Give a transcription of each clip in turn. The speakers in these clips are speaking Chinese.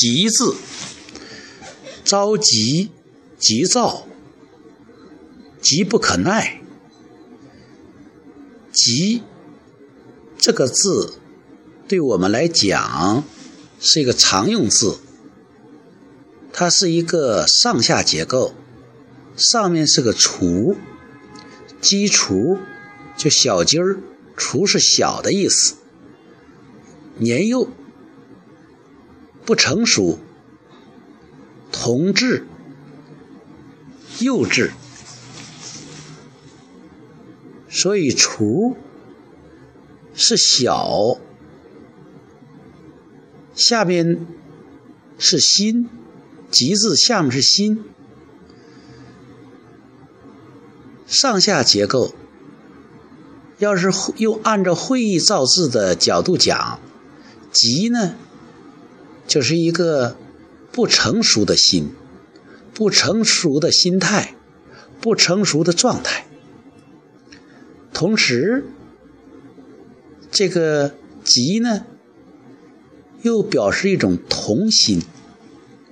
急字，着急、急躁、急不可耐。急这个字，对我们来讲是一个常用字，它是一个上下结构，上面是个除，鸡除就小鸡儿，除是小的意思，年幼。不成熟，童稚，幼稚，所以“雏”是小，下边是“心”，“吉”字下面是“心”，上下结构。要是又按照会意造字的角度讲，“吉”呢？就是一个不成熟的心，不成熟的心态，不成熟的状态。同时，这个“急”呢，又表示一种童心，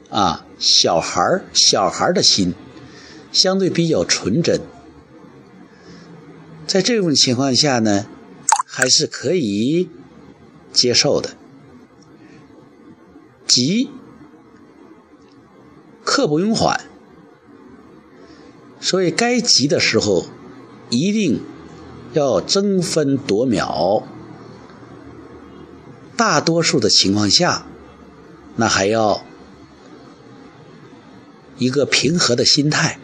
啊，小孩、小孩的心，相对比较纯真。在这种情况下呢，还是可以接受的。急，刻不容缓，所以该急的时候，一定要争分夺秒。大多数的情况下，那还要一个平和的心态，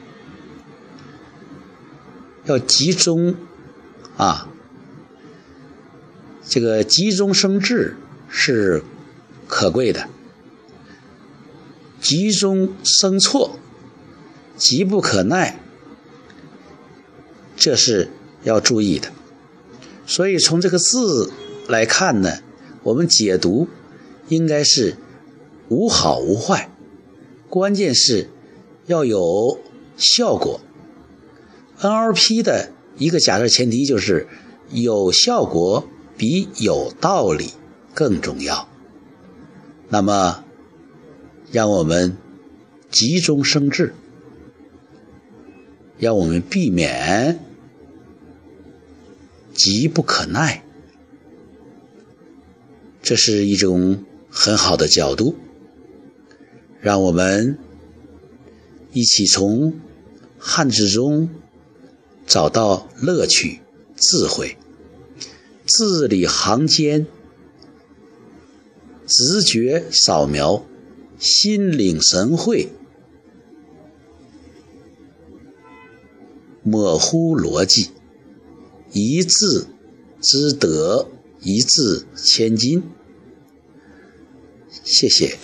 要集中啊，这个急中生智是可贵的。急中生错，急不可耐，这是要注意的。所以从这个字来看呢，我们解读应该是无好无坏，关键是要有效果。NLP 的一个假设前提就是有效果比有道理更重要。那么。让我们急中生智，让我们避免急不可耐，这是一种很好的角度。让我们一起从汉字中找到乐趣、智慧，字里行间直觉扫描。心领神会，模糊逻辑，一字之得，一字千金。谢谢。